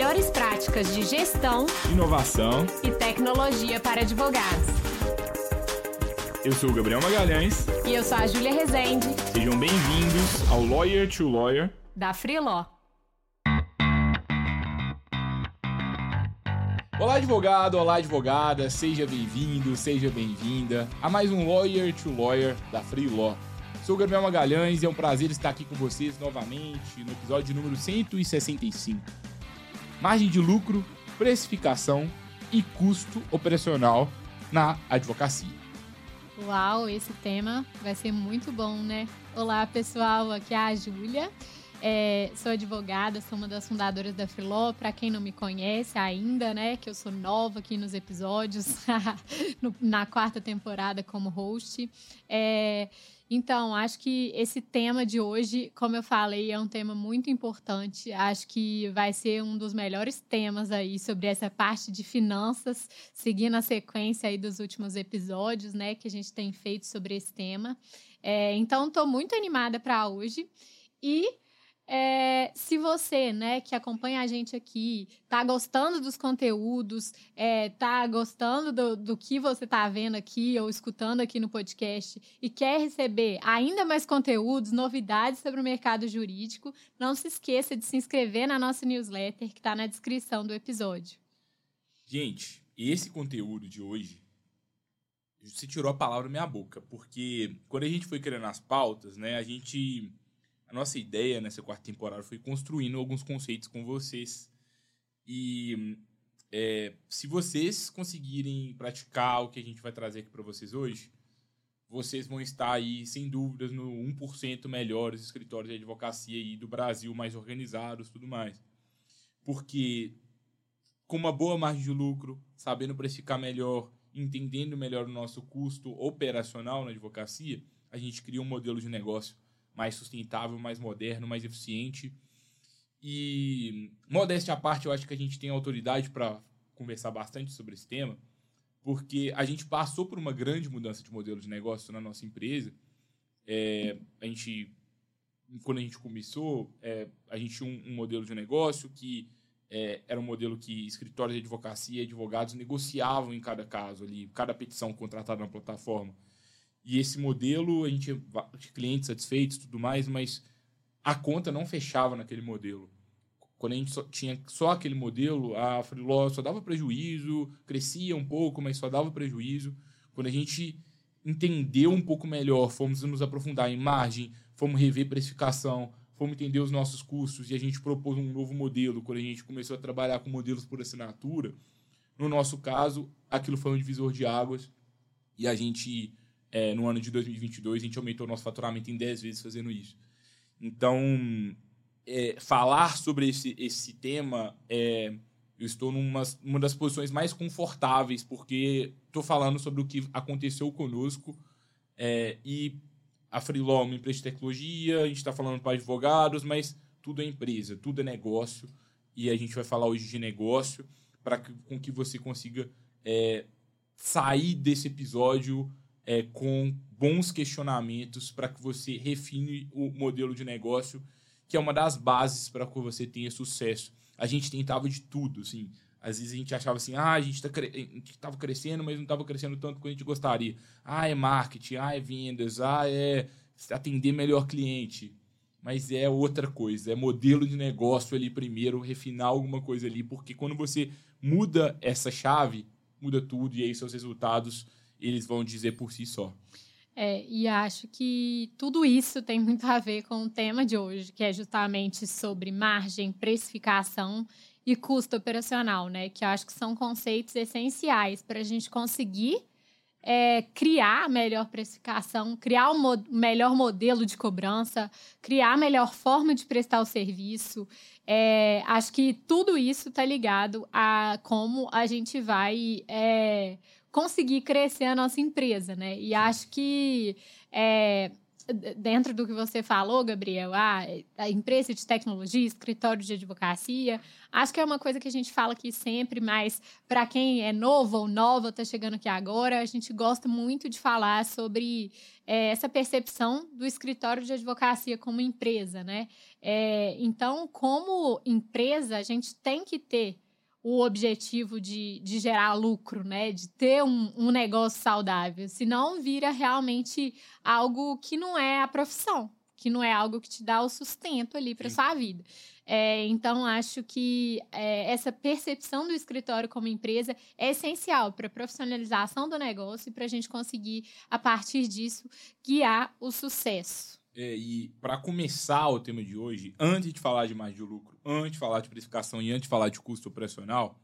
melhores práticas de gestão, inovação e tecnologia para advogados. Eu sou o Gabriel Magalhães. E eu sou a Júlia Rezende. Sejam bem-vindos ao Lawyer to Lawyer da Freeló. Olá, advogado, olá, advogada, seja bem-vindo, seja bem-vinda a mais um Lawyer to Lawyer da Free Law. Sou o Gabriel Magalhães e é um prazer estar aqui com vocês novamente no episódio número 165. Margem de lucro, precificação e custo operacional na advocacia. Uau, esse tema vai ser muito bom, né? Olá, pessoal, aqui é a Júlia. É, sou advogada, sou uma das fundadoras da Filó. Para quem não me conhece ainda, né, que eu sou nova aqui nos episódios, na quarta temporada como host. É, então, acho que esse tema de hoje, como eu falei, é um tema muito importante. Acho que vai ser um dos melhores temas aí sobre essa parte de finanças, seguindo a sequência aí dos últimos episódios, né, que a gente tem feito sobre esse tema. É, então, estou muito animada para hoje. E é, se você, né, que acompanha a gente aqui, tá gostando dos conteúdos, é, tá gostando do, do que você tá vendo aqui ou escutando aqui no podcast e quer receber ainda mais conteúdos, novidades sobre o mercado jurídico, não se esqueça de se inscrever na nossa newsletter que está na descrição do episódio. Gente, esse conteúdo de hoje, você tirou a palavra da minha boca, porque quando a gente foi criando as pautas, né, a gente a nossa ideia nessa quarta temporada foi construindo alguns conceitos com vocês. E é, se vocês conseguirem praticar o que a gente vai trazer aqui para vocês hoje, vocês vão estar aí, sem dúvidas, no 1% melhores escritórios de advocacia aí do Brasil, mais organizados tudo mais. Porque com uma boa margem de lucro, sabendo precificar melhor, entendendo melhor o nosso custo operacional na advocacia, a gente cria um modelo de negócio mais sustentável, mais moderno, mais eficiente. E, modéstia à parte, eu acho que a gente tem autoridade para conversar bastante sobre esse tema, porque a gente passou por uma grande mudança de modelo de negócio na nossa empresa. É, a gente, quando a gente começou, é, a gente tinha um, um, modelo de negócio que é, era um modelo que escritórios de advocacia e advogados negociavam em cada caso ali, cada petição contratada na plataforma. E esse modelo, a gente tinha clientes satisfeitos tudo mais, mas a conta não fechava naquele modelo. Quando a gente só, tinha só aquele modelo, a Freeló só dava prejuízo, crescia um pouco, mas só dava prejuízo. Quando a gente entendeu um pouco melhor, fomos nos aprofundar em margem, fomos rever precificação, fomos entender os nossos custos e a gente propôs um novo modelo quando a gente começou a trabalhar com modelos por assinatura. No nosso caso, aquilo foi um divisor de águas e a gente é, no ano de 2022, a gente aumentou nosso faturamento em 10 vezes fazendo isso. Então, é, falar sobre esse, esse tema, é, eu estou numa uma das posições mais confortáveis, porque estou falando sobre o que aconteceu conosco é, e a Freelaw é uma empresa de tecnologia, a gente está falando para advogados, mas tudo é empresa, tudo é negócio, e a gente vai falar hoje de negócio para que, com que você consiga é, sair desse episódio é, com bons questionamentos para que você refine o modelo de negócio, que é uma das bases para que você tenha sucesso. A gente tentava de tudo, assim. Às vezes a gente achava assim, ah, a gente estava cre crescendo, mas não estava crescendo tanto quanto a gente gostaria. Ah, é marketing, ah, é vendas, ah, é atender melhor cliente. Mas é outra coisa, é modelo de negócio ali primeiro, refinar alguma coisa ali, porque quando você muda essa chave, muda tudo e aí seus resultados eles vão dizer por si só. É, e acho que tudo isso tem muito a ver com o tema de hoje, que é justamente sobre margem, precificação e custo operacional, né? Que eu acho que são conceitos essenciais para a gente conseguir é, criar melhor precificação, criar o mo melhor modelo de cobrança, criar a melhor forma de prestar o serviço. É, acho que tudo isso está ligado a como a gente vai é, conseguir crescer a nossa empresa, né? E acho que é, dentro do que você falou, Gabriel, a, a empresa de tecnologia, escritório de advocacia, acho que é uma coisa que a gente fala aqui sempre, mas para quem é novo ou nova, está chegando aqui agora, a gente gosta muito de falar sobre é, essa percepção do escritório de advocacia como empresa, né? É, então, como empresa, a gente tem que ter o objetivo de, de gerar lucro, né? De ter um, um negócio saudável. Senão vira realmente algo que não é a profissão, que não é algo que te dá o sustento ali para sua vida. É, então, acho que é, essa percepção do escritório como empresa é essencial para a profissionalização do negócio e para a gente conseguir, a partir disso, guiar o sucesso. É, e para começar o tema de hoje, antes de falar de margem de lucro, antes de falar de precificação e antes de falar de custo operacional,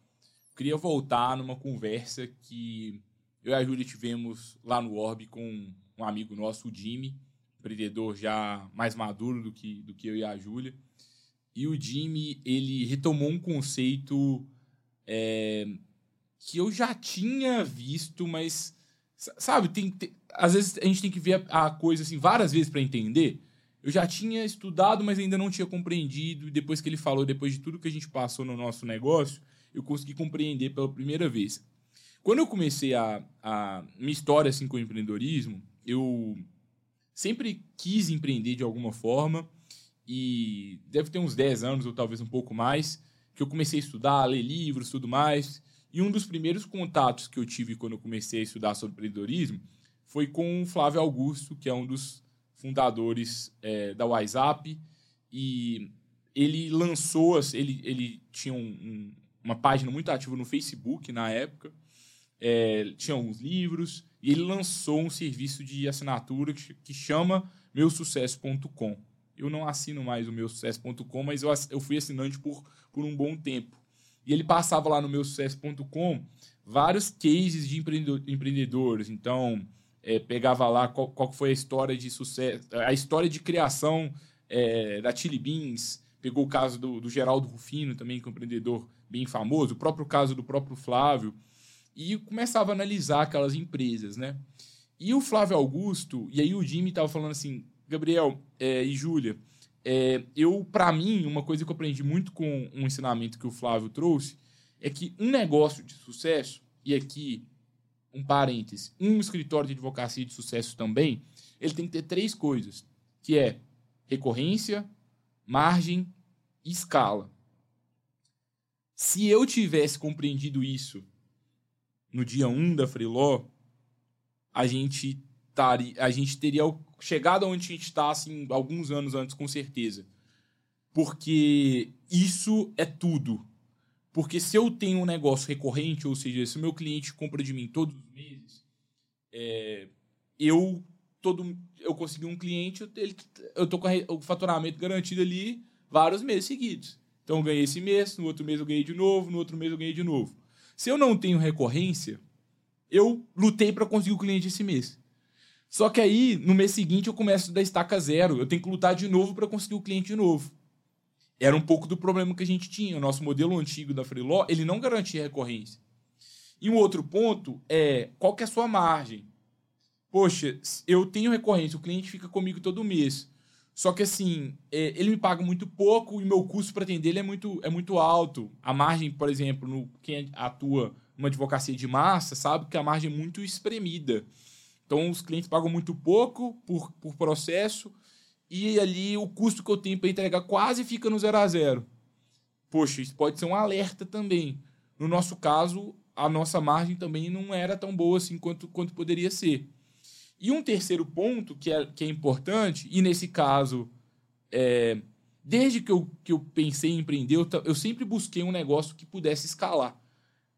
queria voltar numa conversa que eu e a Júlia tivemos lá no Orb com um amigo nosso, o Jimmy, empreendedor já mais maduro do que, do que eu e a Júlia. E o Jimmy, ele retomou um conceito é, que eu já tinha visto, mas, sabe, tem, tem às vezes a gente tem que ver a, a coisa assim várias vezes para entender. Eu já tinha estudado, mas ainda não tinha compreendido. E depois que ele falou, depois de tudo que a gente passou no nosso negócio, eu consegui compreender pela primeira vez. Quando eu comecei a, a minha história assim com o empreendedorismo, eu sempre quis empreender de alguma forma e deve ter uns 10 anos ou talvez um pouco mais que eu comecei a estudar, a ler livros, tudo mais. E um dos primeiros contatos que eu tive quando eu comecei a estudar sobre empreendedorismo foi com o Flávio Augusto, que é um dos fundadores é, da WhatsApp. E ele lançou, ele, ele tinha um, um, uma página muito ativa no Facebook na época, é, tinha alguns livros, e ele lançou um serviço de assinatura que, que chama meusucesso.com. Eu não assino mais o meusucesso.com, mas eu, eu fui assinante por, por um bom tempo. E ele passava lá no meusucesso.com vários cases de empreendedores. Então, é, pegava lá qual, qual, foi a história de sucesso, a história de criação é, da Chili Beans, pegou o caso do, do Geraldo Rufino, também que é um empreendedor bem famoso, o próprio caso do próprio Flávio, e começava a analisar aquelas empresas, né? E o Flávio Augusto, e aí o Jimmy estava falando assim, Gabriel é, e Júlia, é, eu, para mim, uma coisa que eu aprendi muito com um ensinamento que o Flávio trouxe, é que um negócio de sucesso, e aqui um parêntese, um escritório de advocacia de sucesso também, ele tem que ter três coisas, que é recorrência, margem e escala. Se eu tivesse compreendido isso no dia 1 um da Freeló, a gente, taria, a gente teria chegado onde a gente está assim, alguns anos antes, com certeza. Porque isso é tudo. Porque se eu tenho um negócio recorrente, ou seja, se o meu cliente compra de mim todos os meses, é, eu todo eu consegui um cliente, ele, eu tô com o faturamento garantido ali vários meses seguidos. Então eu ganhei esse mês, no outro mês eu ganhei de novo, no outro mês eu ganhei de novo. Se eu não tenho recorrência, eu lutei para conseguir o cliente esse mês. Só que aí, no mês seguinte, eu começo da estaca zero. Eu tenho que lutar de novo para conseguir o cliente de novo era um pouco do problema que a gente tinha. O nosso modelo antigo da Freeló, ele não garantia recorrência. E um outro ponto é, qual que é a sua margem? Poxa, eu tenho recorrência, o cliente fica comigo todo mês. Só que assim, é, ele me paga muito pouco e meu custo para atender ele é muito, é muito alto. A margem, por exemplo, no, quem atua numa advocacia de massa sabe que a margem é muito espremida. Então, os clientes pagam muito pouco por, por processo e ali o custo que eu tenho para entregar quase fica no zero a zero. Poxa, isso pode ser um alerta também. No nosso caso, a nossa margem também não era tão boa assim quanto, quanto poderia ser. E um terceiro ponto que é, que é importante, e nesse caso, é, desde que eu, que eu pensei em empreender, eu, eu sempre busquei um negócio que pudesse escalar.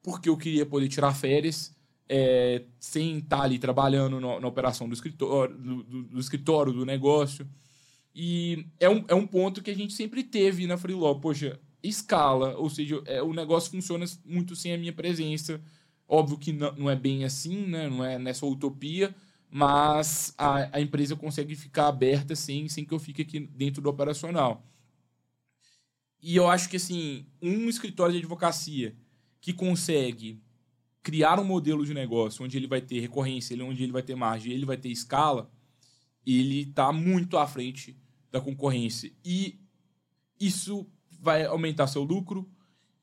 Porque eu queria poder tirar férias é, sem estar ali trabalhando no, na operação do escritório, do, do, do escritório, do negócio. E é um, é um ponto que a gente sempre teve na Freeló. Poxa, escala, ou seja, é, o negócio funciona muito sem a minha presença. Óbvio que não, não é bem assim, né? não é nessa utopia, mas a, a empresa consegue ficar aberta sem, sem que eu fique aqui dentro do operacional. E eu acho que assim, um escritório de advocacia que consegue criar um modelo de negócio onde ele vai ter recorrência, onde ele vai ter margem, ele vai ter escala, ele está muito à frente da concorrência. E isso vai aumentar seu lucro,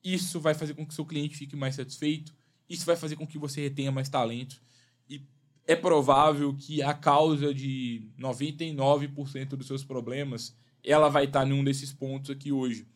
isso vai fazer com que seu cliente fique mais satisfeito, isso vai fazer com que você retenha mais talento. E é provável que a causa de 99% dos seus problemas ela vai estar em um desses pontos aqui hoje.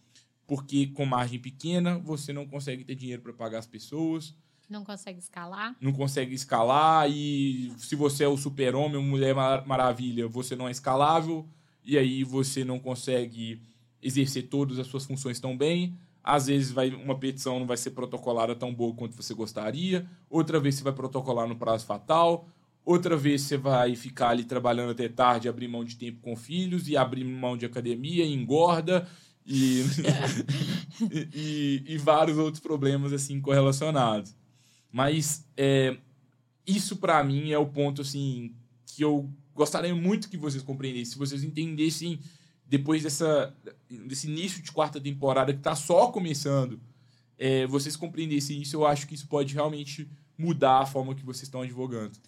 Porque com margem pequena, você não consegue ter dinheiro para pagar as pessoas. Não consegue escalar. Não consegue escalar. E se você é o super-homem, uma mulher maravilha, você não é escalável. E aí você não consegue exercer todas as suas funções tão bem. Às vezes vai, uma petição não vai ser protocolada tão boa quanto você gostaria. Outra vez você vai protocolar no prazo fatal. Outra vez você vai ficar ali trabalhando até tarde, abrir mão de tempo com filhos e abrir mão de academia, e engorda e, e, e, vários outros problemas assim correlacionados. Mas é, isso para mim é o ponto assim que eu gostaria muito que vocês compreendessem, se vocês entendessem depois dessa desse início de quarta temporada que está só começando, é, vocês compreendessem isso, eu acho que isso pode realmente mudar a forma que vocês estão advogando.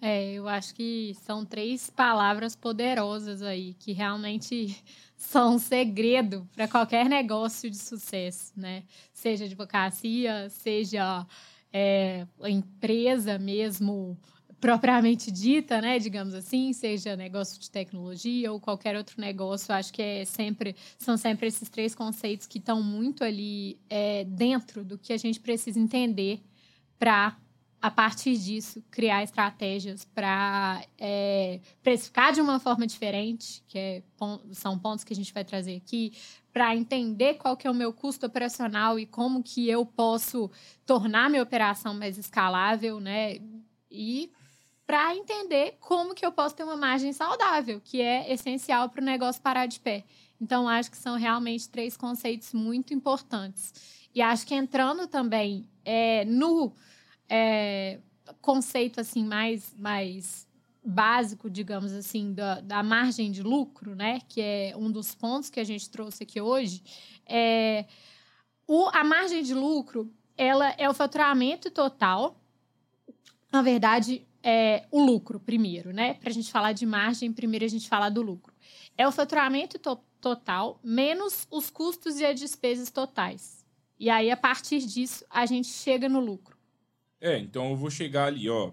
É, eu acho que são três palavras poderosas aí, que realmente são um segredo para qualquer negócio de sucesso, né? Seja advocacia, seja é, empresa mesmo propriamente dita, né, digamos assim, seja negócio de tecnologia ou qualquer outro negócio, acho que é sempre são sempre esses três conceitos que estão muito ali é, dentro do que a gente precisa entender para a partir disso, criar estratégias para é, precificar de uma forma diferente, que é, são pontos que a gente vai trazer aqui, para entender qual que é o meu custo operacional e como que eu posso tornar minha operação mais escalável, né? E para entender como que eu posso ter uma margem saudável, que é essencial para o negócio parar de pé. Então, acho que são realmente três conceitos muito importantes. E acho que entrando também é, no é, conceito assim mais, mais básico, digamos assim, da, da margem de lucro, né? Que é um dos pontos que a gente trouxe aqui hoje. É, o, a margem de lucro ela é o faturamento total. Na verdade, é o lucro primeiro, né? Para a gente falar de margem, primeiro a gente fala do lucro. É o faturamento to total menos os custos e as despesas totais. E aí, a partir disso, a gente chega no lucro. É, então eu vou chegar ali, ó.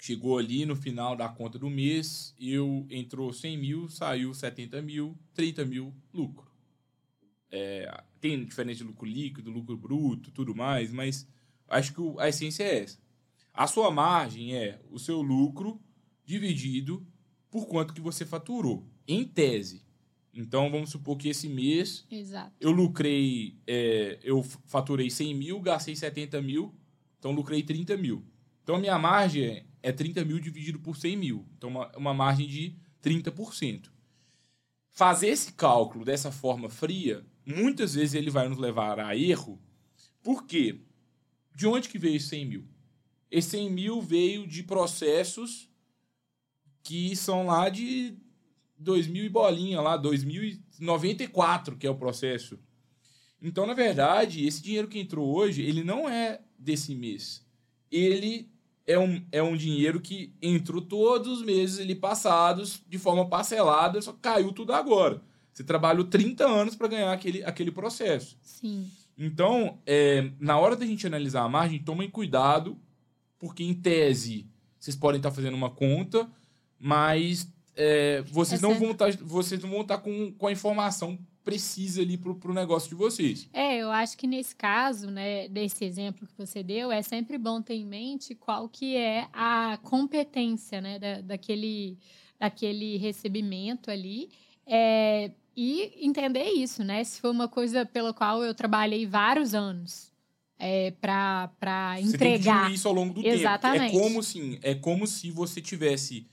Chegou ali no final da conta do mês, eu entrou 100 mil, saiu 70 mil, 30 mil lucro. É, tem diferença de lucro líquido, lucro bruto, tudo mais, mas acho que a essência é essa. A sua margem é o seu lucro dividido por quanto que você faturou, em tese. Então, vamos supor que esse mês Exato. eu lucrei, é, eu faturei 100 mil, gastei 70 mil, então, lucrei 30 mil. Então, a minha margem é 30 mil dividido por 100 mil. Então, uma, uma margem de 30%. Fazer esse cálculo dessa forma fria, muitas vezes ele vai nos levar a erro. Por quê? De onde que veio esse 100 mil? Esse 100 mil veio de processos que são lá de 2000 e bolinha, lá, 2094, que é o processo. Então, na verdade, esse dinheiro que entrou hoje, ele não é desse mês. Ele é um, é um dinheiro que entrou todos os meses ali passados de forma parcelada, só caiu tudo agora. Você trabalhou 30 anos para ganhar aquele, aquele processo. Sim. Então, é, na hora da gente analisar a margem, tomem cuidado, porque em tese vocês podem estar fazendo uma conta, mas é, vocês, é não vão estar, vocês não vão estar com, com a informação precisa ali para o negócio de vocês. É, eu acho que nesse caso, né, desse exemplo que você deu, é sempre bom ter em mente qual que é a competência, né, da, daquele, daquele recebimento ali, é, e entender isso, né, se foi uma coisa pela qual eu trabalhei vários anos, é, para entregar. Você isso ao longo do Exatamente. tempo. É como, assim, é como se você tivesse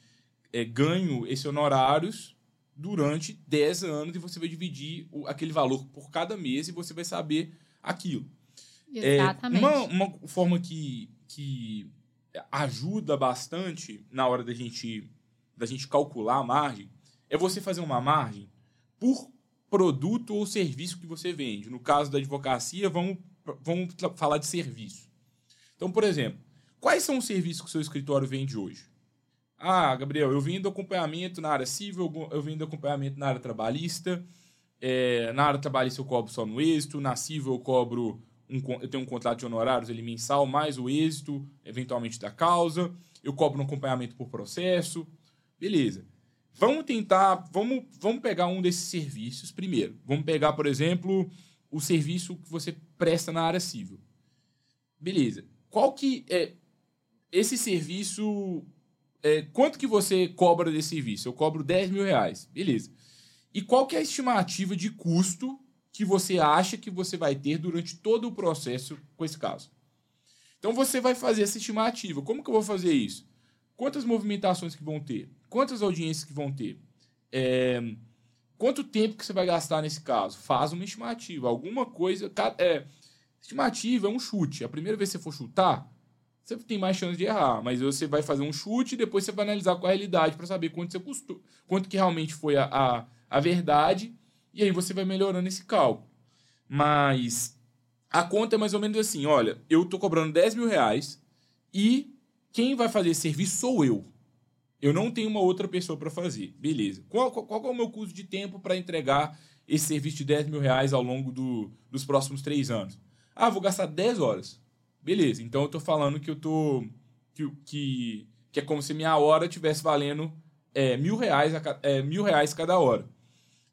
é, ganho esses honorários durante 10 anos e você vai dividir o, aquele valor por cada mês e você vai saber aquilo. Exatamente. É, uma, uma forma que, que ajuda bastante na hora da gente, da gente calcular a margem é você fazer uma margem por produto ou serviço que você vende. No caso da advocacia, vamos, vamos falar de serviço. Então, por exemplo, quais são os serviços que o seu escritório vende hoje? Ah, Gabriel, eu vim do acompanhamento na área civil, eu vim do acompanhamento na área trabalhista. É, na área trabalhista eu cobro só no êxito, na civil eu cobro um, eu tenho um contrato de honorários ele mensal, mais o êxito, eventualmente da causa. Eu cobro um acompanhamento por processo. Beleza. Vamos tentar, vamos, vamos pegar um desses serviços primeiro. Vamos pegar, por exemplo, o serviço que você presta na área civil. Beleza. Qual que é esse serviço? É, quanto que você cobra desse serviço? Eu cobro 10 mil reais. Beleza. E qual que é a estimativa de custo que você acha que você vai ter durante todo o processo com esse caso? Então você vai fazer essa estimativa. Como que eu vou fazer isso? Quantas movimentações que vão ter? Quantas audiências que vão ter? É, quanto tempo que você vai gastar nesse caso? Faz uma estimativa. Alguma coisa. É, estimativa é um chute. A primeira vez que você for chutar, você tem mais chance de errar. Mas você vai fazer um chute e depois você vai analisar com a realidade para saber quanto você custou, quanto que realmente foi a, a, a verdade. E aí você vai melhorando esse cálculo. Mas a conta é mais ou menos assim: olha, eu estou cobrando 10 mil reais e quem vai fazer esse serviço sou eu. Eu não tenho uma outra pessoa para fazer. Beleza. Qual, qual, qual, é o meu custo de tempo para entregar esse serviço de 10 mil reais ao longo do, dos próximos três anos? Ah, vou gastar 10 horas. Beleza. Então eu estou falando que eu tô. Que, que, que é como se minha hora estivesse valendo é, mil, reais a, é, mil reais cada hora.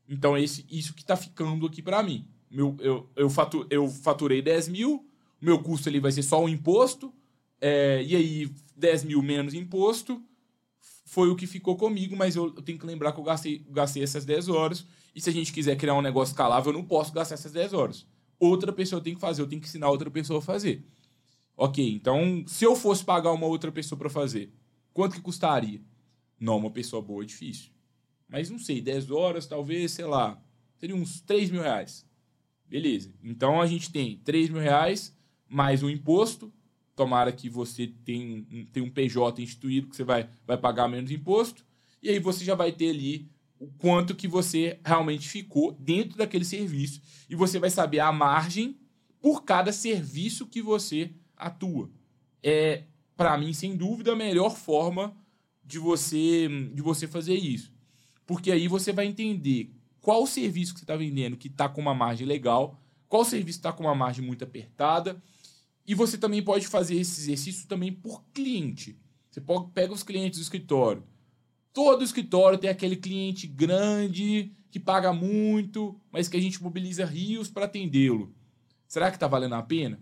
Então, esse, isso que está ficando aqui para mim. Meu, eu, eu, fatu, eu faturei 10 mil, meu custo ali vai ser só o imposto, é, e aí 10 mil menos imposto, foi o que ficou comigo, mas eu, eu tenho que lembrar que eu gastei, gastei essas 10 horas. E se a gente quiser criar um negócio escalável, eu não posso gastar essas 10 horas. Outra pessoa tem que fazer, eu tenho que ensinar outra pessoa a fazer. Ok, então, se eu fosse pagar uma outra pessoa para fazer, quanto que custaria? Não, uma pessoa boa é difícil. Mas não sei, 10 horas, talvez, sei lá, seria uns 3 mil reais. Beleza. Então a gente tem 3 mil reais mais o imposto, tomara que você tenha um, tenha um PJ instituído que você vai, vai pagar menos imposto, e aí você já vai ter ali o quanto que você realmente ficou dentro daquele serviço, e você vai saber a margem por cada serviço que você atua. É, para mim, sem dúvida, a melhor forma de você, de você fazer isso. Porque aí você vai entender qual serviço que você está vendendo que está com uma margem legal, qual serviço está com uma margem muito apertada, e você também pode fazer esse exercício também por cliente. Você pega os clientes do escritório. Todo escritório tem aquele cliente grande que paga muito, mas que a gente mobiliza rios para atendê-lo. Será que está valendo a pena?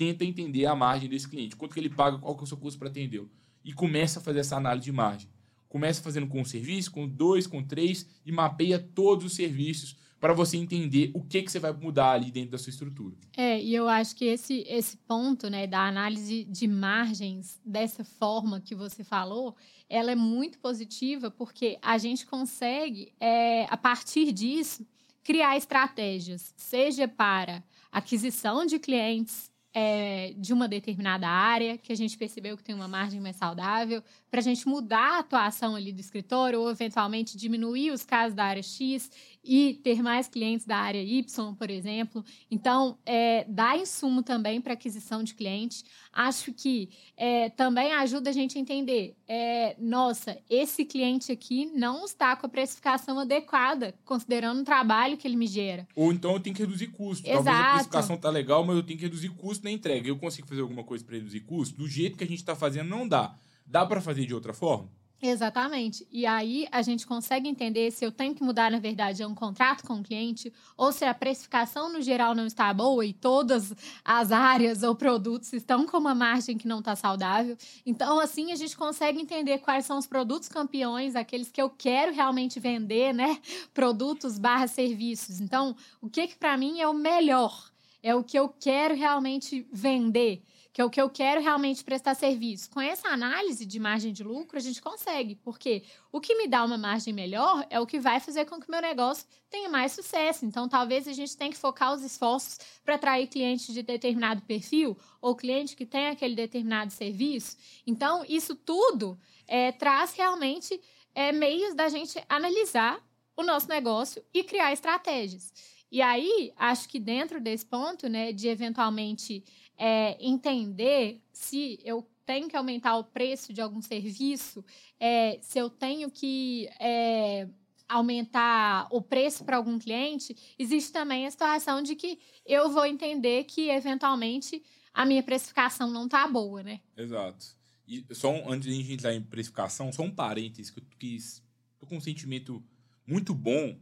Tenta entender a margem desse cliente. Quanto que ele paga, qual que é o seu custo para atendê-lo. E começa a fazer essa análise de margem. Começa fazendo com um serviço, com dois, com três e mapeia todos os serviços para você entender o que, que você vai mudar ali dentro da sua estrutura. É, e eu acho que esse, esse ponto né, da análise de margens dessa forma que você falou, ela é muito positiva porque a gente consegue, é, a partir disso, criar estratégias, seja para aquisição de clientes, é, de uma determinada área, que a gente percebeu que tem uma margem mais saudável, para a gente mudar a atuação ali do escritório ou eventualmente diminuir os casos da área X e ter mais clientes da área Y, por exemplo. Então, é, dá insumo também para aquisição de clientes. Acho que é, também ajuda a gente a entender: é, nossa, esse cliente aqui não está com a precificação adequada, considerando o trabalho que ele me gera. Ou então eu tenho que reduzir custo. Exato. Talvez a precificação tá legal, mas eu tenho que reduzir custo na entrega. Eu consigo fazer alguma coisa para reduzir custo? Do jeito que a gente está fazendo, não dá. Dá para fazer de outra forma? Exatamente. E aí a gente consegue entender se eu tenho que mudar, na verdade, é um contrato com o cliente, ou se a precificação no geral não está boa e todas as áreas ou produtos estão com uma margem que não está saudável. Então, assim, a gente consegue entender quais são os produtos campeões, aqueles que eu quero realmente vender, né? Produtos barra serviços. Então, o que, que para mim é o melhor? É o que eu quero realmente vender que é o que eu quero realmente prestar serviço. Com essa análise de margem de lucro, a gente consegue, porque o que me dá uma margem melhor é o que vai fazer com que o meu negócio tenha mais sucesso. Então, talvez a gente tenha que focar os esforços para atrair clientes de determinado perfil ou cliente que tem aquele determinado serviço. Então, isso tudo é, traz realmente é, meios da gente analisar o nosso negócio e criar estratégias. E aí, acho que dentro desse ponto, né, de eventualmente é, entender se eu tenho que aumentar o preço de algum serviço, é, se eu tenho que é, aumentar o preço para algum cliente, existe também a situação de que eu vou entender que, eventualmente, a minha precificação não está boa, né? Exato. E só um, antes de a gente entrar em precificação, só um parênteses, que eu quis. Tô com um sentimento muito bom,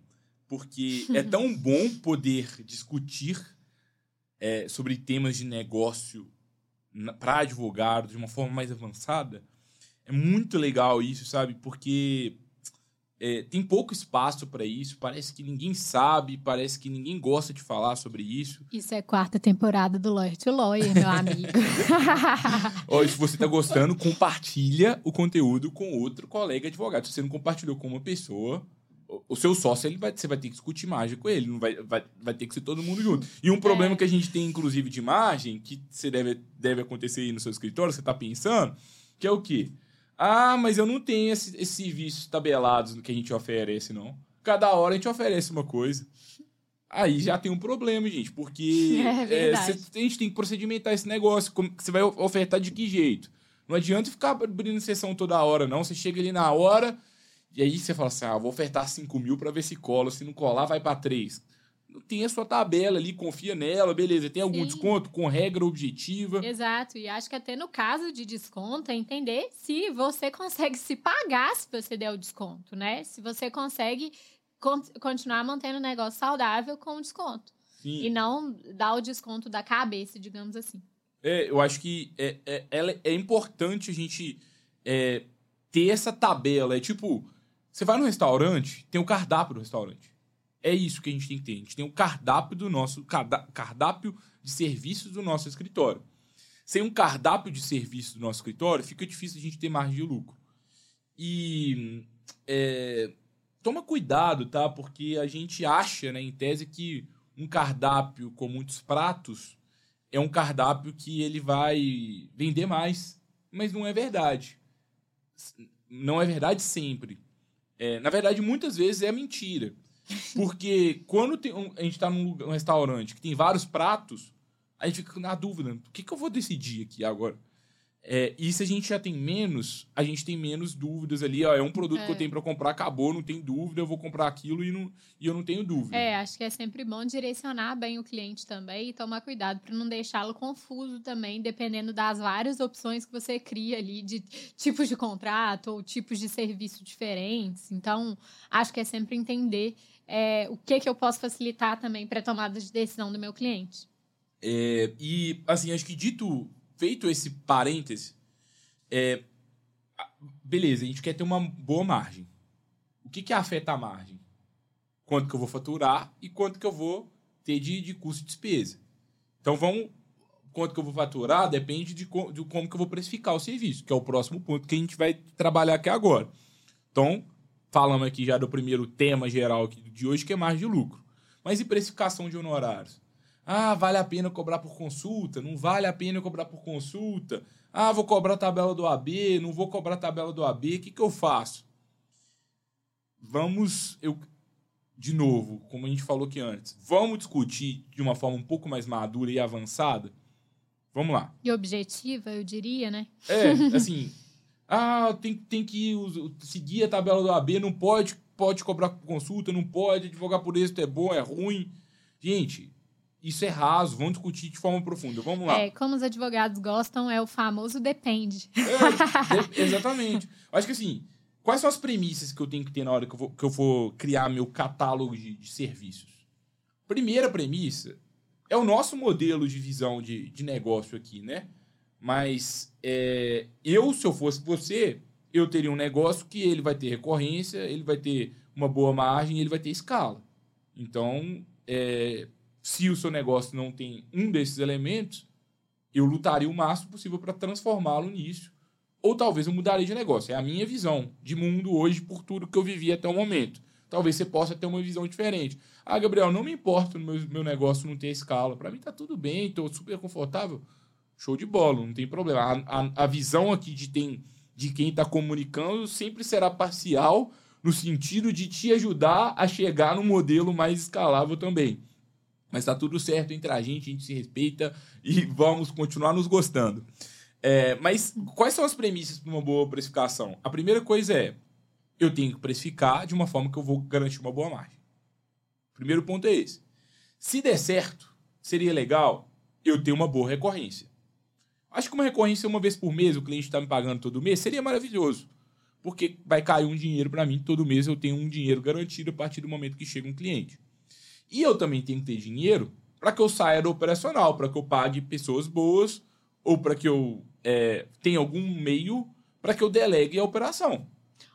porque é tão bom poder discutir é, sobre temas de negócio para advogado de uma forma mais avançada. É muito legal isso, sabe? Porque é, tem pouco espaço para isso, parece que ninguém sabe, parece que ninguém gosta de falar sobre isso. Isso é quarta temporada do Lawyer to Lawyer, meu amigo. oh, se você está gostando, compartilha o conteúdo com outro colega advogado. Se você não compartilhou com uma pessoa, o seu sócio, ele vai, você vai ter que discutir margem com ele, não vai, vai, vai ter que ser todo mundo junto. E um problema é. que a gente tem, inclusive, de margem, que você deve, deve acontecer aí no seu escritório, você está pensando, que é o quê? Ah, mas eu não tenho esses esse serviços tabelados no que a gente oferece, não. Cada hora a gente oferece uma coisa. Aí já tem um problema, gente, porque é, é, cê, a gente tem que procedimentar esse negócio. Como, você vai ofertar de que jeito? Não adianta ficar abrindo sessão toda hora, não. Você chega ali na hora e aí você fala assim: ah, vou ofertar 5 mil para ver se cola. Se não colar, vai para 3 tem a sua tabela ali, confia nela, beleza. Tem algum Sim. desconto com regra objetiva. Exato. E acho que até no caso de desconto é entender se você consegue se pagar se você der o desconto, né? Se você consegue continuar mantendo o negócio saudável com o desconto. Sim. E não dar o desconto da cabeça, digamos assim. É, eu acho que é, é, é, é importante a gente é, ter essa tabela. É tipo, você vai no restaurante, tem o cardápio do restaurante. É isso que a gente tem que ter. A gente tem um cardápio do nosso cardápio de serviços do nosso escritório. Sem um cardápio de serviços do nosso escritório, fica difícil a gente ter margem de lucro. E é, toma cuidado, tá? Porque a gente acha, né, em tese, que um cardápio com muitos pratos é um cardápio que ele vai vender mais. Mas não é verdade. Não é verdade sempre. É, na verdade, muitas vezes é mentira. Porque quando tem um, a gente está num, restaurante que tem vários pratos, a gente fica na dúvida: o que, que eu vou decidir aqui agora? É, e se a gente já tem menos, a gente tem menos dúvidas ali. Ó, é um produto é. que eu é. tenho para comprar, acabou, não tem dúvida, eu vou comprar aquilo e, não, e eu não tenho dúvida. É, acho que é sempre bom direcionar bem o cliente também e tomar cuidado para não deixá-lo confuso também, dependendo das várias opções que você cria ali de tipos de contrato ou tipos de serviço diferentes. Então, acho que é sempre entender é, o que, que eu posso facilitar também para a tomada de decisão do meu cliente. É, e, assim, acho que dito, feito esse parêntese, é, beleza, a gente quer ter uma boa margem. O que, que afeta a margem? Quanto que eu vou faturar e quanto que eu vou ter de, de custo e despesa. Então, vamos quanto que eu vou faturar depende de, co de como que eu vou precificar o serviço, que é o próximo ponto que a gente vai trabalhar aqui agora. Então, falamos aqui já do primeiro tema geral de hoje, que é margem de lucro. Mas e precificação de honorários? Ah, vale a pena cobrar por consulta? Não vale a pena cobrar por consulta? Ah, vou cobrar a tabela do AB, não vou cobrar a tabela do AB, o que, que eu faço? Vamos, eu, de novo, como a gente falou aqui antes, vamos discutir de uma forma um pouco mais madura e avançada? Vamos lá. E objetiva, eu diria, né? É, assim, ah, tem, tem que seguir a tabela do AB, não pode, pode cobrar consulta, não pode, advogar por êxito é bom, é ruim. Gente, isso é raso, vamos discutir de forma profunda. Vamos lá. É, como os advogados gostam, é o famoso depende. É, exatamente. Acho que assim, quais são as premissas que eu tenho que ter na hora que eu vou, que eu vou criar meu catálogo de, de serviços? Primeira premissa é o nosso modelo de visão de, de negócio aqui, né? Mas é, eu, se eu fosse você, eu teria um negócio que ele vai ter recorrência, ele vai ter uma boa margem, ele vai ter escala. Então, é, se o seu negócio não tem um desses elementos, eu lutaria o máximo possível para transformá-lo nisso. Ou talvez eu mudaria de negócio. É a minha visão de mundo hoje por tudo que eu vivi até o momento. Talvez você possa ter uma visão diferente. Ah, Gabriel, não me importa no meu, negócio não ter escala. Para mim tá tudo bem, estou super confortável show de bola, não tem problema. A, a, a visão aqui de, tem, de quem está comunicando sempre será parcial, no sentido de te ajudar a chegar no modelo mais escalável também. Mas está tudo certo entre a gente, a gente se respeita e vamos continuar nos gostando. É, mas quais são as premissas para uma boa precificação? A primeira coisa é, eu tenho que precificar de uma forma que eu vou garantir uma boa margem. Primeiro ponto é esse. Se der certo, seria legal eu ter uma boa recorrência. Acho que uma recorrência uma vez por mês, o cliente está me pagando todo mês, seria maravilhoso. Porque vai cair um dinheiro para mim, todo mês eu tenho um dinheiro garantido a partir do momento que chega um cliente. E eu também tenho que ter dinheiro para que eu saia do operacional, para que eu pague pessoas boas, ou para que eu é, tenha algum meio para que eu delegue a operação.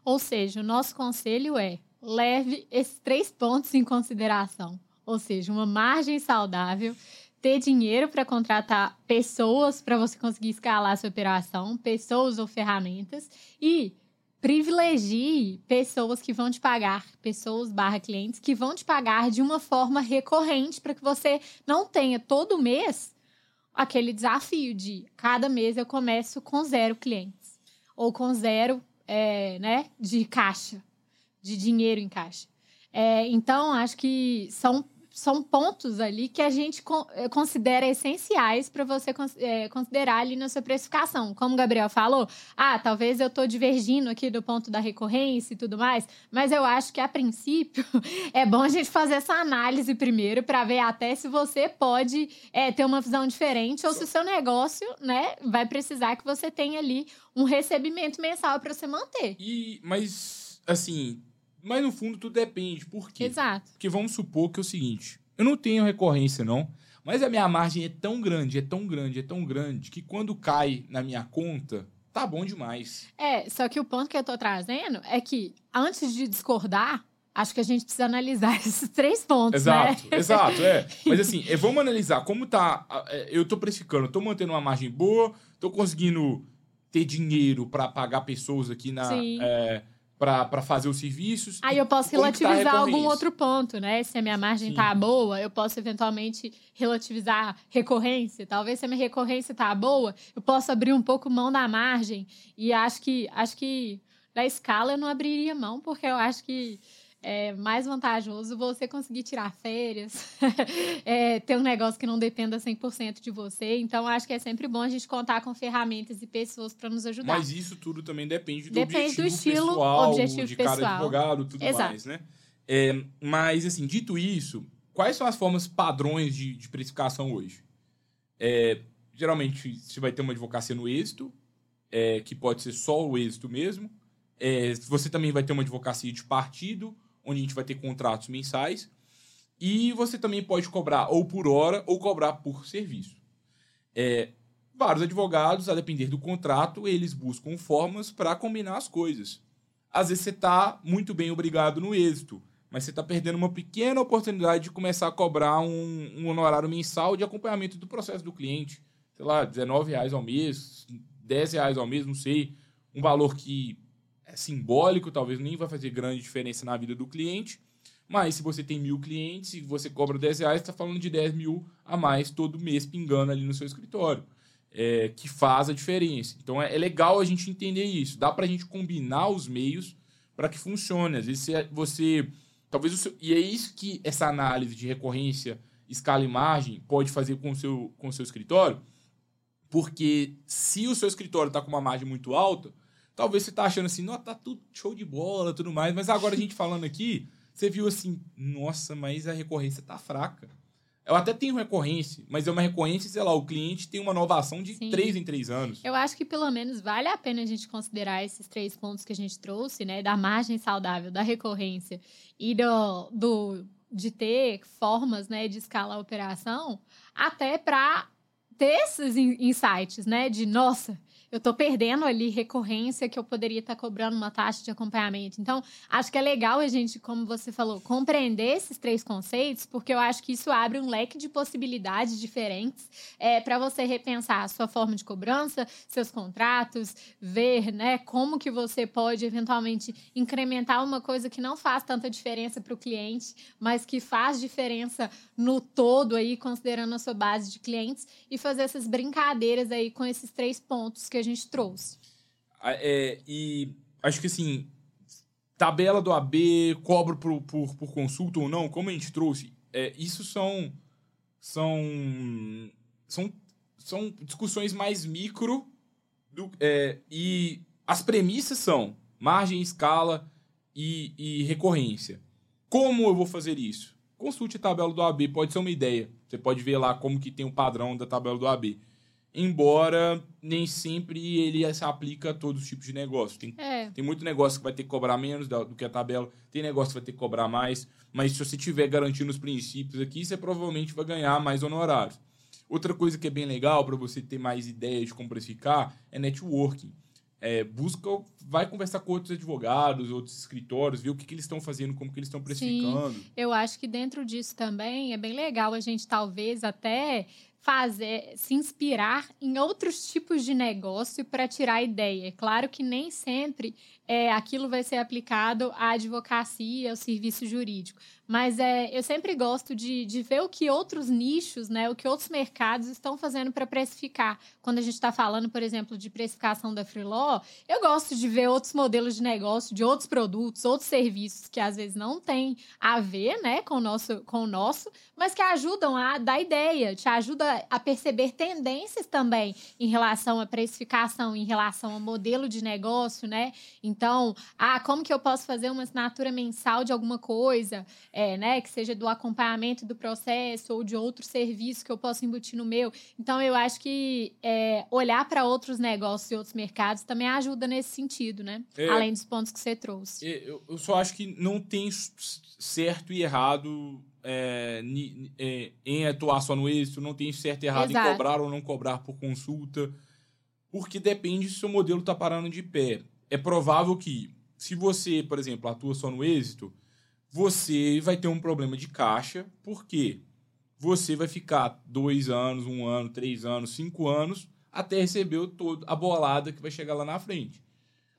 Ou seja, o nosso conselho é leve esses três pontos em consideração. Ou seja, uma margem saudável, ter dinheiro para contratar pessoas para você conseguir escalar a sua operação, pessoas ou ferramentas, e privilegie pessoas que vão te pagar, pessoas barra clientes que vão te pagar de uma forma recorrente para que você não tenha todo mês aquele desafio de cada mês eu começo com zero clientes ou com zero é, né, de caixa, de dinheiro em caixa. É, então, acho que são são pontos ali que a gente eh, considera essenciais para você é, considerar ali na sua precificação. Como o Gabriel falou, ah, talvez eu estou divergindo aqui do ponto da recorrência e tudo mais, mas eu acho que a princípio é bom a gente fazer essa análise primeiro para ver até se você pode é, ter uma visão diferente ou se o seu negócio, né, vai precisar que você tenha ali um recebimento mensal para você manter. E, mas, assim, mas no fundo tudo depende. Por quê? Exato. Porque vamos supor que é o seguinte: eu não tenho recorrência, não. Mas a minha margem é tão grande, é tão grande, é tão grande, que quando cai na minha conta, tá bom demais. É, só que o ponto que eu tô trazendo é que, antes de discordar, acho que a gente precisa analisar esses três pontos, exato, né? Exato, é. Mas assim, é, vamos analisar como tá. É, eu tô precificando, tô mantendo uma margem boa, tô conseguindo ter dinheiro para pagar pessoas aqui na. É, para fazer os serviços. Aí eu posso tá relativizar tá algum outro ponto, né? Se a minha margem Sim. tá boa, eu posso eventualmente relativizar recorrência. Talvez se a minha recorrência tá boa, eu posso abrir um pouco mão da margem. E acho que acho que na escala eu não abriria mão, porque eu acho que é mais vantajoso você conseguir tirar férias, é, ter um negócio que não dependa 100% de você. Então, acho que é sempre bom a gente contar com ferramentas e pessoas para nos ajudar. Mas isso tudo também depende do depende objetivo do estilo, pessoal, objetivo de pessoal. cada advogado, tudo Exato. mais, né? É, mas, assim, dito isso, quais são as formas padrões de, de precificação hoje? É, geralmente, você vai ter uma advocacia no êxito, é, que pode ser só o êxito mesmo. É, você também vai ter uma advocacia de partido, onde a gente vai ter contratos mensais. E você também pode cobrar ou por hora ou cobrar por serviço. É, vários advogados, a depender do contrato, eles buscam formas para combinar as coisas. Às vezes você está muito bem obrigado no êxito, mas você está perdendo uma pequena oportunidade de começar a cobrar um, um, honorário mensal de acompanhamento do processo do cliente. Sei lá, R$19,00 ao mês, R$10,00 ao mês, não sei. Um valor que é simbólico, talvez nem vai fazer grande diferença na vida do cliente. Mas se você tem mil clientes e você cobra 10 reais, está falando de 10 mil a mais todo mês pingando ali no seu escritório. É, que faz a diferença. Então é, é, legal a gente entender isso. Dá para a gente combinar os meios para que funcione. Às vezes você. você talvez seu, e é isso que essa análise de recorrência, escala e margem pode fazer com o seu, com o seu escritório. Porque se o seu escritório está com uma margem muito alta, Talvez você tá achando assim, não, tá tudo show de bola, tudo mais, mas agora a gente falando aqui, você viu assim, nossa, mas a recorrência tá fraca. Eu até tenho recorrência, mas é uma recorrência, sei lá, o cliente tem uma inovação de Sim. três em três anos. Eu acho que pelo menos vale a pena a gente considerar esses três pontos que a gente trouxe, né? Da margem saudável, da recorrência e do, do de ter formas né, de escalar a operação, até para ter esses insights, né? De nossa, eu estou perdendo ali recorrência que eu poderia estar tá cobrando uma taxa de acompanhamento. Então, acho que é legal a gente, como você falou, compreender esses três conceitos, porque eu acho que isso abre um leque de possibilidades diferentes é, para você repensar a sua forma de cobrança, seus contratos, ver né, como que você pode eventualmente incrementar uma coisa que não faz tanta diferença para o cliente, mas que faz diferença no todo aí, considerando a sua base de clientes, e fazer essas brincadeiras aí com esses três pontos que a gente trouxe. É, e acho que assim, tabela do AB, cobro por, por, por consulta ou não, como a gente trouxe, é, isso são, são, são, são discussões mais micro Do, é, e as premissas são margem, escala e, e recorrência. Como eu vou fazer isso? Consulte a tabela do AB, pode ser uma ideia. Você pode ver lá como que tem o padrão da tabela do AB. Embora nem sempre ele se aplica a todos os tipos de negócio. Tem, É. tem muito negócio que vai ter que cobrar menos do que a tabela, tem negócio que vai ter que cobrar mais, mas se você tiver garantindo os princípios aqui, você provavelmente vai ganhar mais honorários. Outra coisa que é bem legal para você ter mais ideias de como precificar é networking. É, busca, vai conversar com outros advogados, outros escritórios, ver o que, que eles estão fazendo, como que eles estão precificando. Eu acho que dentro disso também é bem legal a gente talvez até fazer, se inspirar em outros tipos de negócio para tirar ideia. Claro que nem sempre é, aquilo vai ser aplicado à advocacia, ao serviço jurídico. Mas é, eu sempre gosto de, de ver o que outros nichos, né, o que outros mercados estão fazendo para precificar. Quando a gente está falando, por exemplo, de precificação da Freeló, eu gosto de ver outros modelos de negócio, de outros produtos, outros serviços que às vezes não têm a ver né, com, o nosso, com o nosso, mas que ajudam a dar ideia, te ajuda a perceber tendências também em relação à precificação, em relação ao modelo de negócio, né? Então, ah, como que eu posso fazer uma assinatura mensal de alguma coisa, é, né? Que seja do acompanhamento do processo ou de outro serviço que eu possa embutir no meu. Então, eu acho que é, olhar para outros negócios e outros mercados também ajuda nesse sentido, né? É. Além dos pontos que você trouxe. É, Eu, só acho que não tem certo e errado é, é, em atuar só no êxito, não tem certo e errado Exato. em cobrar ou não cobrar por consulta, porque depende se o seu modelo está parando de pé. É provável que, se você, por exemplo, atua só no êxito, você vai ter um problema de caixa, porque você vai ficar dois anos, um ano, três anos, cinco anos, até receber todo, a bolada que vai chegar lá na frente.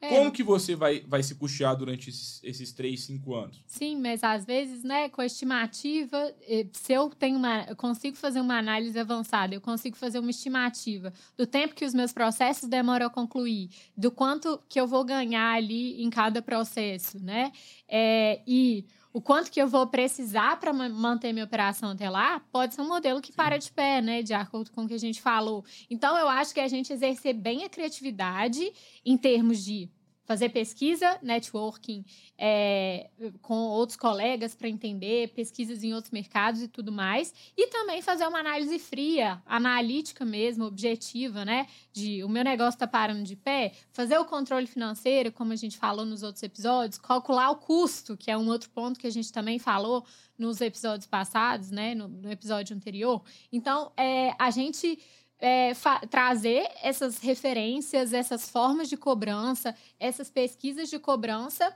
É. Como que você vai, vai se custear durante esses, esses 3, 5 anos? Sim, mas às vezes, né, com a estimativa, eh, se eu tenho uma, eu consigo fazer uma análise avançada, eu consigo fazer uma estimativa do tempo que os meus processos demoram a concluir, do quanto que eu vou ganhar ali em cada processo, né? É, e o quanto que eu vou precisar para manter minha operação até lá, pode ser um modelo que para de pé, né? De acordo com o que a gente falou. Então, eu acho que a gente exercer bem a criatividade em termos de fazer pesquisa, networking é, com outros colegas para entender, pesquisas em outros mercados e tudo mais, e também fazer uma análise fria, analítica mesmo, objetiva, né? De o meu negócio está parando de pé, fazer o controle financeiro, como a gente falou nos outros episódios, calcular o custo, que é um outro ponto que a gente também falou nos episódios passados, né? No, no episódio anterior. Então, é, a gente é, trazer essas referências, essas formas de cobrança, essas pesquisas de cobrança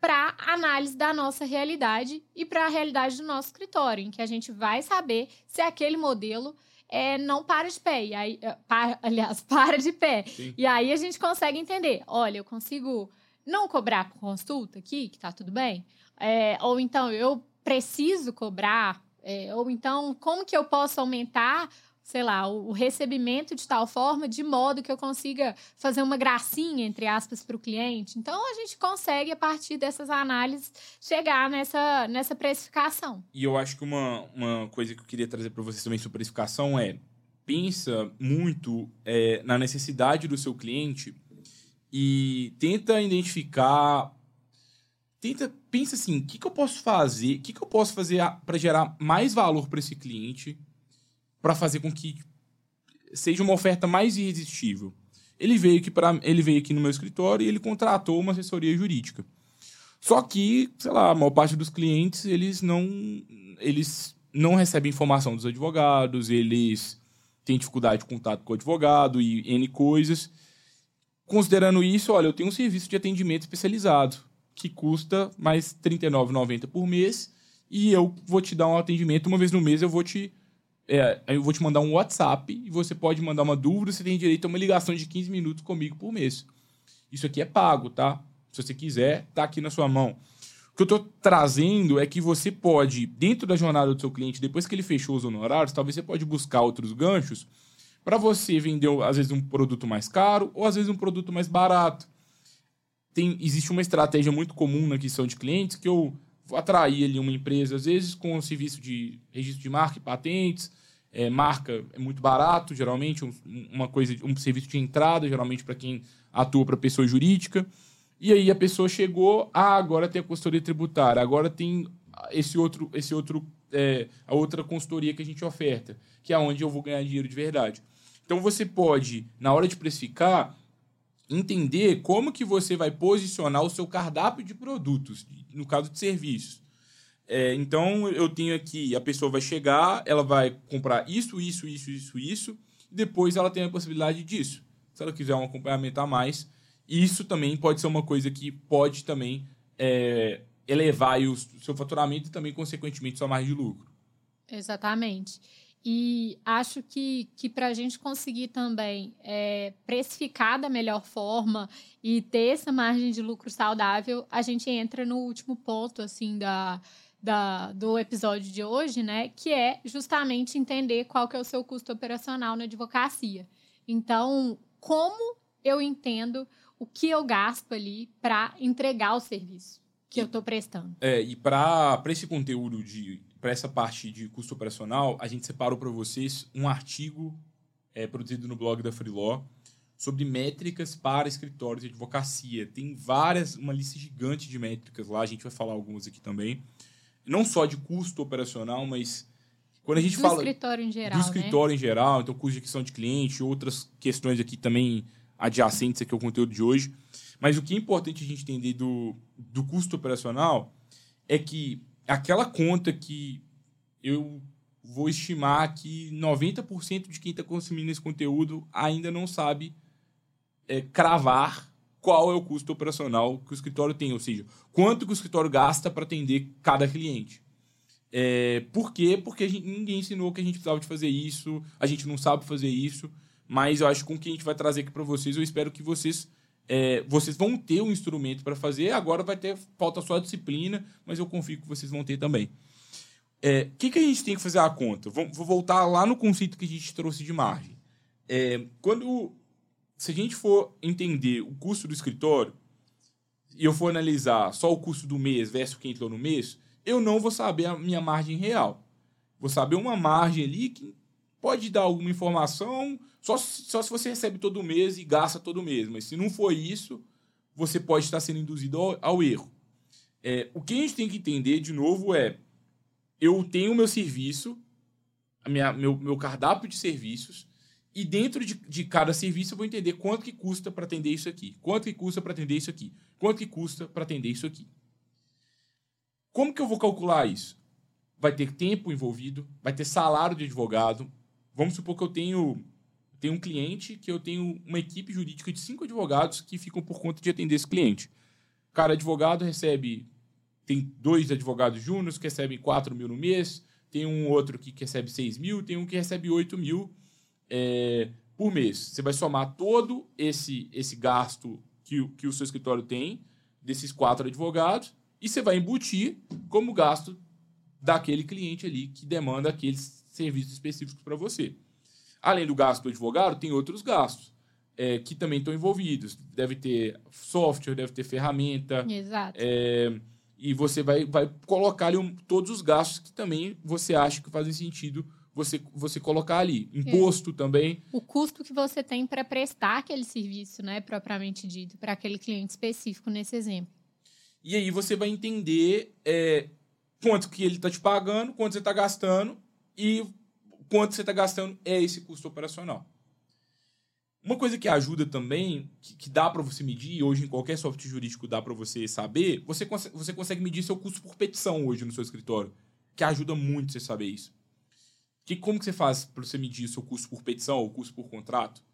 para análise da nossa realidade e para a realidade do nosso escritório, em que a gente vai saber se aquele modelo é, não para de pé. E aí, para, aliás, para de pé. Sim. E aí a gente consegue entender: olha, eu consigo não cobrar por consulta aqui, que tá tudo bem. É, ou então eu preciso cobrar, é, ou então como que eu posso aumentar sei lá, o, recebimento de tal forma, de modo que eu consiga fazer uma gracinha, entre aspas, para o cliente. Então, a gente consegue, a partir dessas análises, chegar nessa, nessa precificação. E eu acho que uma, uma coisa que eu queria trazer para vocês também sobre precificação é pensa muito é, na necessidade do seu cliente e tenta identificar tenta pensa assim o que, que eu posso fazer o que, que eu posso fazer para gerar mais valor para esse cliente para fazer com que seja uma oferta mais irresistível. Ele veio aqui para ele veio aqui no meu escritório e ele contratou uma assessoria jurídica. Só que, sei lá, a maior parte dos clientes, eles não eles não recebem informação dos advogados, eles têm dificuldade de contato com o advogado e N coisas. Considerando isso, olha, eu tenho um serviço de atendimento especializado que custa mais R$ 39,90 por mês e eu vou te dar um atendimento uma vez no mês, eu vou te é, eu vou te mandar um WhatsApp e você pode mandar uma dúvida, você tem direito a uma ligação de 15 minutos comigo por mês. Isso aqui é pago, tá? Se você quiser, tá aqui na sua mão. O que eu tô trazendo é que você pode, dentro da jornada do seu cliente, depois que ele fechou os honorários, talvez você pode buscar outros ganchos para você vender, às vezes, um produto mais caro ou às vezes um produto mais barato. Tem, existe uma estratégia muito comum na aquisição de clientes que eu vou atrair ali uma empresa, às vezes com um serviço de registro de marca e patentes, é, marca é muito barato, geralmente, um, uma coisa, um serviço de entrada, geralmente para quem atua para pessoa jurídica. E aí a pessoa chegou, ah, agora tem a consultoria tributária, agora tem esse outro, esse outro, é, a outra consultoria que a gente oferta, que é onde eu vou ganhar dinheiro de verdade. Então você pode, na hora de precificar, entender como que você vai posicionar o seu cardápio de produtos, no caso de serviços. É, então eu tenho aqui, a pessoa vai chegar, ela vai comprar isso, isso, isso, isso, isso, e depois ela tem a possibilidade disso. Se ela quiser um acompanhamento a mais, isso também pode ser uma coisa que pode também é, elevar o seu faturamento e também, consequentemente, sua margem de lucro. Exatamente. E acho que, que para a gente conseguir também é, precificar da melhor forma e ter essa margem de lucro saudável, a gente entra no último ponto assim da, da, do episódio de hoje, né? Que é justamente entender qual que é o seu custo operacional na advocacia. Então, como eu entendo o que eu gasto ali para entregar o serviço que eu estou prestando? É, e para esse conteúdo de para essa parte de custo operacional, a gente separou para vocês um artigo é, produzido no blog da Freelaw sobre métricas para escritórios de advocacia. Tem várias, uma lista gigante de métricas lá, a gente vai falar algumas aqui também. Não só de custo operacional, mas quando a gente do fala escritório em geral, do escritório né? em geral, então custo de aquisição de cliente, outras questões aqui também adjacentes aqui ao conteúdo de hoje. Mas o que é importante a gente entender do, do custo operacional é que aquela conta que eu vou estimar que 90% de quem está consumindo esse conteúdo ainda não sabe é, cravar qual é o custo operacional que o escritório tem, ou seja, quanto que o escritório gasta para atender cada cliente. É, por quê? Porque gente, ninguém ensinou que a gente precisava de fazer isso, a gente não sabe fazer isso, mas eu acho que com o que a gente vai trazer aqui para vocês, eu espero que vocês é, vocês vão ter um instrumento para fazer, agora vai ter, falta só a disciplina, mas eu confio que vocês vão ter também. O é, que, que a gente tem que fazer a conta? Vou, vou, voltar lá no conceito que a gente trouxe de margem. É, quando, se a gente for entender o custo do escritório, e eu for analisar só o custo do mês versus o que entrou no mês, eu não vou saber a minha margem real. Vou saber uma margem ali que pode dar alguma informação, só, só se você recebe todo mês e gasta todo mês. Mas se não for isso, você pode estar sendo induzido ao, ao erro. É, o que a gente tem que entender, de novo, é: eu tenho o meu serviço, minha, meu, meu cardápio de serviços, e dentro de, de cada serviço eu vou entender quanto que custa para atender isso aqui, quanto que custa para atender isso aqui, quanto que custa para atender isso aqui. Como que eu vou calcular isso? Vai ter tempo envolvido, vai ter salário de advogado. Vamos supor que eu tenho tem um cliente que eu tenho uma equipe jurídica de cinco advogados que ficam por conta de atender esse cliente. Cada advogado recebe. Tem dois advogados júniores que recebem 4 mil no mês, tem um outro que recebe 6 mil, tem um que recebe 8 mil é, por mês. Você vai somar todo esse, esse gasto que, que o seu escritório tem, desses quatro advogados, e você vai embutir como gasto daquele cliente ali que demanda aqueles serviços específicos para você. Além do gasto do advogado, tem outros gastos é, que também estão envolvidos. Deve ter software, deve ter ferramenta. Exato. É, e você vai, vai colocar ali um, todos os gastos que também você acha que fazem sentido você, você colocar ali. Imposto é. também. O custo que você tem para prestar aquele serviço, né, propriamente dito, para aquele cliente específico nesse exemplo. E aí você vai entender é, quanto que ele está te pagando, quanto você está gastando e quanto você está gastando é esse custo operacional. Uma coisa que ajuda também, que, que dá para você medir, hoje em qualquer software jurídico dá para você saber, você, cons você consegue medir seu custo por petição hoje no seu escritório, que ajuda muito você saber isso. Que, como que você faz para você medir seu custo por petição ou custo por contrato?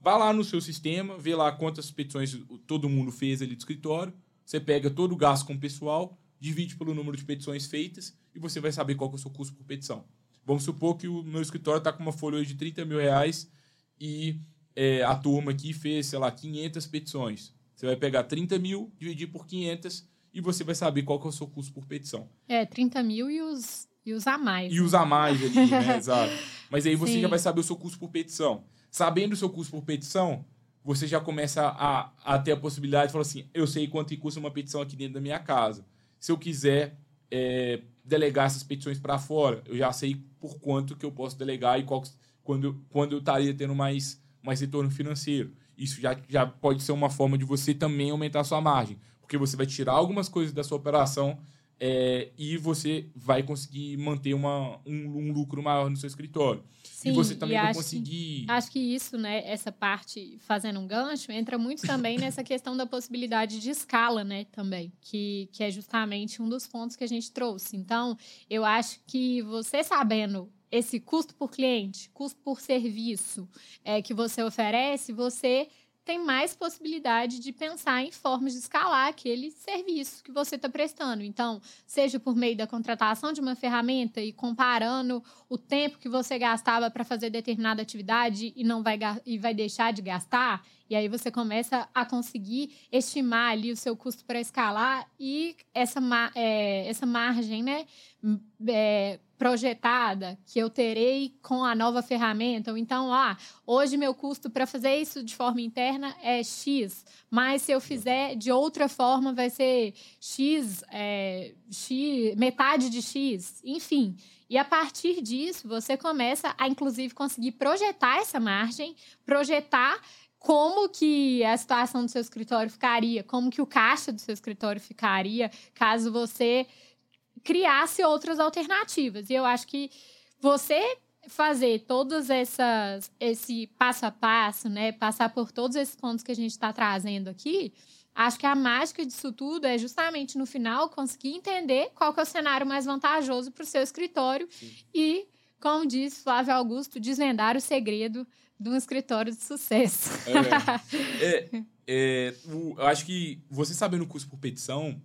Vá lá no seu sistema, vê lá quantas petições todo mundo fez ali do escritório, você pega todo o gasto com o pessoal, divide pelo número de petições feitas e você vai saber qual é o seu custo por petição. Vamos supor que o meu escritório está com uma folha de 30 mil reais e é, a turma aqui fez, sei lá, 500 petições. Você vai pegar 30 mil, dividir por 500 e você vai saber qual é o seu custo por petição. É, 30 mil e os, e os a mais. E né? os a mais ali, né? Exato. Mas aí você Sim. já vai saber o seu custo por petição. Sabendo o seu custo por petição, você já começa a, a ter a possibilidade de falar assim: eu sei quanto custa uma petição aqui dentro da minha casa. Se eu quiser é, delegar essas petições para fora. Eu já sei por quanto que eu posso delegar e qual, quando, quando eu estaria tendo mais, mais retorno financeiro. Isso já, já pode ser uma forma de você também aumentar a sua margem, porque você vai tirar algumas coisas da sua operação é, e você vai conseguir manter uma, um, um lucro maior no seu escritório. Sim, e você também e vai conseguir. Que, acho que isso, né, essa parte fazendo um gancho, entra muito também nessa questão da possibilidade de escala, né, também, que, que é justamente um dos pontos que a gente trouxe. Então, eu acho que você sabendo esse custo por cliente, custo por serviço é, que você oferece, você tem mais possibilidade de pensar em formas de escalar aquele serviço que você está prestando. Então, seja por meio da contratação de uma ferramenta e comparando o tempo que você gastava para fazer determinada atividade e não vai, e vai deixar de gastar, e aí você começa a conseguir estimar ali o seu custo para escalar e essa, é, essa margem, né? É, projetada que eu terei com a nova ferramenta. Então, ah, hoje meu custo para fazer isso de forma interna é X, mas se eu fizer de outra forma vai ser X, é, X metade de X, enfim. E a partir disso, você começa a, inclusive, conseguir projetar essa margem, projetar como que a situação do seu escritório ficaria, como que o caixa do seu escritório ficaria, caso você criasse outras alternativas. E eu acho que você fazer todos essas esse passo a passo, né, passar por todos esses pontos que a gente está trazendo aqui, acho que a mágica disso tudo é justamente no final conseguir entender qual que é o cenário mais vantajoso para o seu escritório Sim. e, como diz Flávio Augusto, desvendar o segredo de um escritório de sucesso. É, é, é, eu acho que você sabendo o custo por petição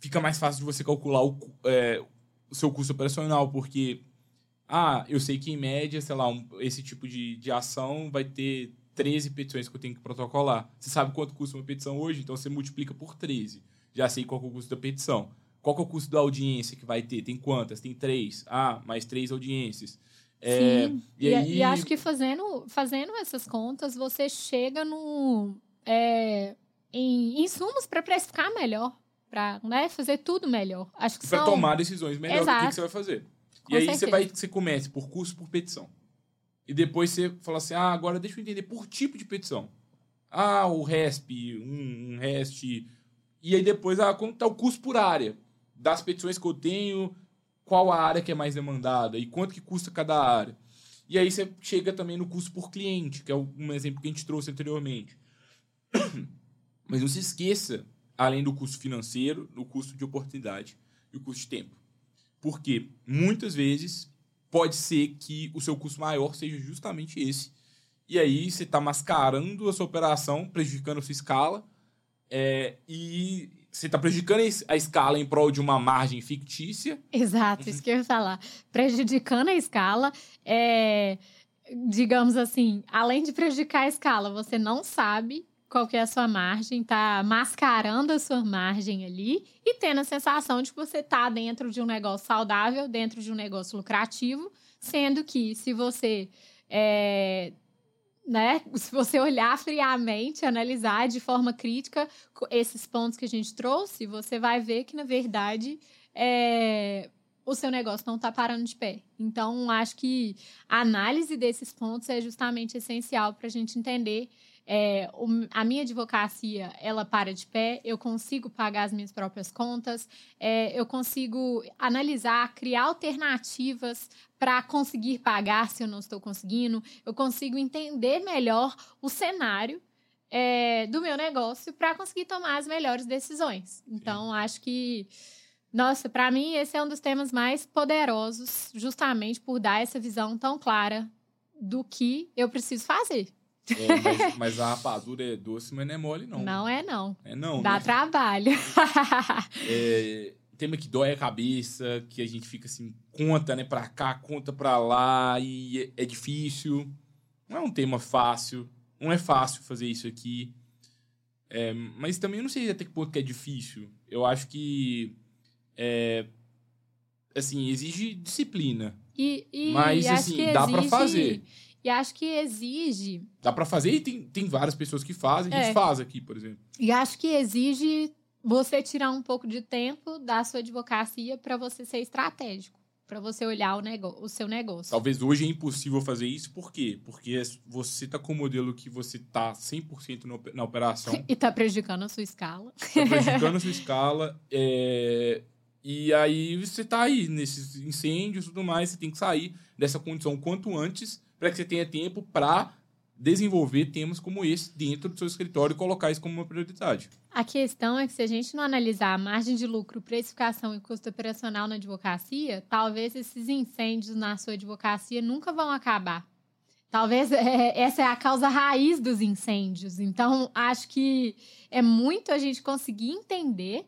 fica mais fácil de você calcular o, é, o seu custo operacional, porque, ah, eu sei que em média, sei lá, um, esse tipo de, de ação vai ter 13 petições que eu tenho que protocolar. Você sabe quanto custa uma petição hoje? Então você multiplica por 13. Já sei qual é o custo da petição. Qual é o custo da audiência que vai ter? Tem quantas? Tem três. Ah, mais três audiências. É, Sim. E, e, aí... e, acho que fazendo, fazendo essas contas, você chega no, é, em insumos para precificar melhor para né, fazer tudo melhor. Acho que para são... tomar decisões melhores do que, que, você vai fazer. Com e aí você vai você começa por curso por petição. E depois você fala assim: "Ah, agora deixa eu entender por tipo de petição". Ah, o RESP, um, um REST. E aí depois, ah, quanto tá o custo por área das petições que eu tenho, qual a área que é mais demandada e quanto que custa cada área. E aí você chega também no custo por cliente, que é um exemplo que a gente trouxe anteriormente. Mas não se esqueça além do custo financeiro, no custo de oportunidade e o custo de tempo. Porque muitas vezes pode ser que o seu custo maior seja justamente esse. E aí você está mascarando a sua operação, prejudicando a sua escala, é, e você está prejudicando a escala em prol de uma margem fictícia. Exato, isso que eu ia falar. Prejudicando a escala, é, digamos assim, além de prejudicar a escala, você não sabe qual que é a sua margem, tá mascarando a sua margem ali e tendo a sensação de que você tá dentro de um negócio saudável, dentro de um negócio lucrativo, sendo que se você é, né, se você olhar friamente, analisar de forma crítica esses pontos que a gente trouxe, você vai ver que na verdade é, o seu negócio não está parando de pé. Então, acho que a análise desses pontos é justamente essencial para a gente entender é, a minha advocacia ela para de pé, eu consigo pagar as minhas próprias contas, é, eu consigo analisar, criar alternativas para conseguir pagar se eu não estou conseguindo, eu consigo entender melhor o cenário é, do meu negócio para conseguir tomar as melhores decisões. Então, acho que. Nossa, para mim, esse é um dos temas mais poderosos, justamente por dar essa visão tão clara do que eu preciso fazer. É, mas, mas, a rapadura é doce, mas não é mole, não. Não é, não. É, não. Dá né? trabalho. é, tema que dói a cabeça, que a gente fica assim, conta, né, pra cá, conta pra lá, e é, é difícil. Não é um tema fácil. Não é fácil fazer isso aqui. É, mas também eu não sei até que ponto que é difícil. Eu acho que. É, assim, exige disciplina. E, e mas, assim, dá exige... pra fazer. E acho que exige. Dá para fazer e tem, tem várias pessoas que fazem, a gente é. faz aqui, por exemplo. E acho que exige você tirar um pouco de tempo da sua advocacia para você ser estratégico para você olhar o, o seu negócio. Talvez hoje é impossível fazer isso, por quê? Porque é você está com o modelo que você está 100% no, na operação. e está prejudicando a sua escala. Está prejudicando a sua escala. É, e aí você está aí nesses incêndios e tudo mais, você tem que sair dessa condição quanto antes para que você tenha tempo para desenvolver temas como esse dentro do seu escritório e colocar isso como uma prioridade. A questão é que se a gente não analisar a margem de lucro, precificação e custo operacional na advocacia, talvez esses incêndios na sua advocacia nunca vão acabar. Talvez é, essa é a causa raiz dos incêndios. Então, acho que é muito a gente conseguir entender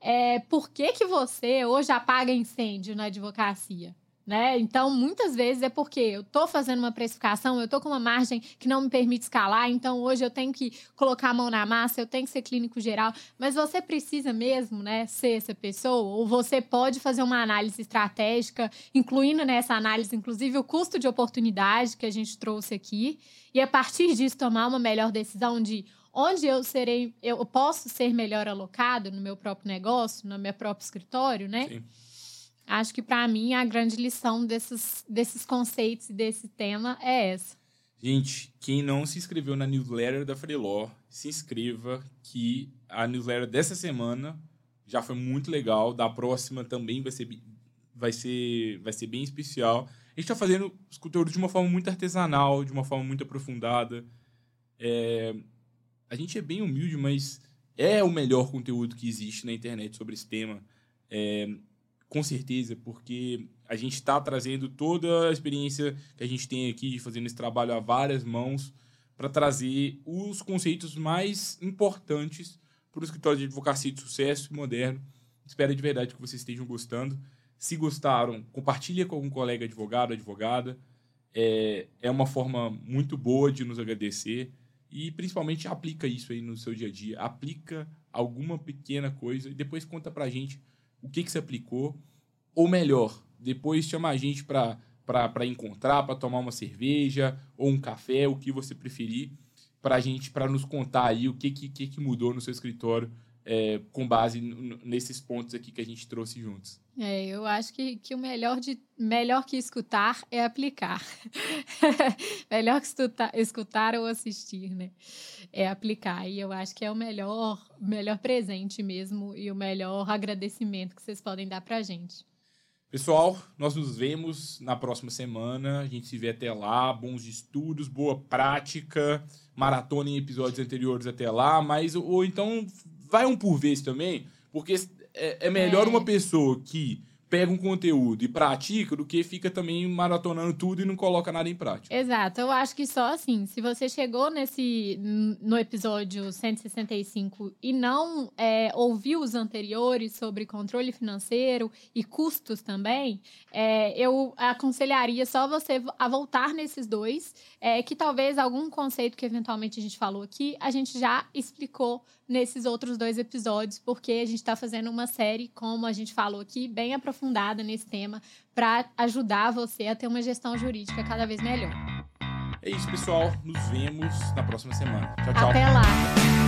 é, por que, que você hoje apaga incêndio na advocacia. Né? Então, muitas vezes é porque eu estou fazendo uma precificação, eu estou com uma margem que não me permite escalar, então hoje eu tenho que colocar a mão na massa, eu tenho que ser clínico geral, mas você precisa mesmo né, ser essa pessoa, ou você pode fazer uma análise estratégica, incluindo nessa análise, inclusive, o custo de oportunidade que a gente trouxe aqui, e a partir disso tomar uma melhor decisão de onde eu serei, eu posso ser melhor alocado no meu próprio negócio, no meu próprio escritório, né? Sim. Acho que para mim a grande lição desses, desses conceitos e desse tema é essa. Gente, quem não se inscreveu na newsletter da Freeló, se inscreva que a newsletter dessa semana já foi muito legal, da próxima também vai ser vai ser vai ser bem especial. A gente está fazendo os conteúdos de uma forma muito artesanal, de uma forma muito aprofundada. É, a gente é bem humilde, mas é o melhor conteúdo que existe na internet sobre esse tema. É, com certeza, porque a gente está trazendo toda a experiência que a gente tem aqui, fazendo esse trabalho a várias mãos, para trazer os conceitos mais importantes para o escritório de advocacia de sucesso moderno. Espero de verdade que vocês estejam gostando. Se gostaram, compartilhe com algum colega advogado, advogada. É, é uma forma muito boa de nos agradecer e principalmente aplica isso aí no seu dia a dia. Aplica alguma pequena coisa e depois conta para a gente o que, que você aplicou, ou melhor, depois chama a gente para para encontrar, para tomar uma cerveja ou um café, o que você preferir, para gente, para nos contar aí o que, que, que mudou no seu escritório é, com base nesses pontos aqui que a gente trouxe juntos. É, eu acho que, que o melhor, de, melhor que escutar é aplicar. melhor que escutar, escutar ou assistir, né? É aplicar. E eu acho que é o melhor, melhor presente mesmo e o melhor agradecimento que vocês podem dar pra gente. Pessoal, nós nos vemos na próxima semana. A gente se vê até lá. Bons estudos, boa prática, maratona em episódios anteriores até lá. Mas, ou então, vai um por vez também, porque é, é melhor é. uma pessoa que pega um conteúdo e pratica do que fica também maratonando tudo e não coloca nada em prática. Exato. Eu acho que só assim, se você chegou nesse no episódio 165 e não é, ouviu os anteriores sobre controle financeiro e custos também, é, eu aconselharia só você a voltar nesses dois, é, que talvez algum conceito que eventualmente a gente falou aqui, a gente já explicou nesses outros dois episódios, porque a gente está fazendo uma série, como a gente falou aqui, bem aprofundada nesse tema, para ajudar você a ter uma gestão jurídica cada vez melhor. É isso, pessoal. Nos vemos na próxima semana. Tchau, tchau. Até lá.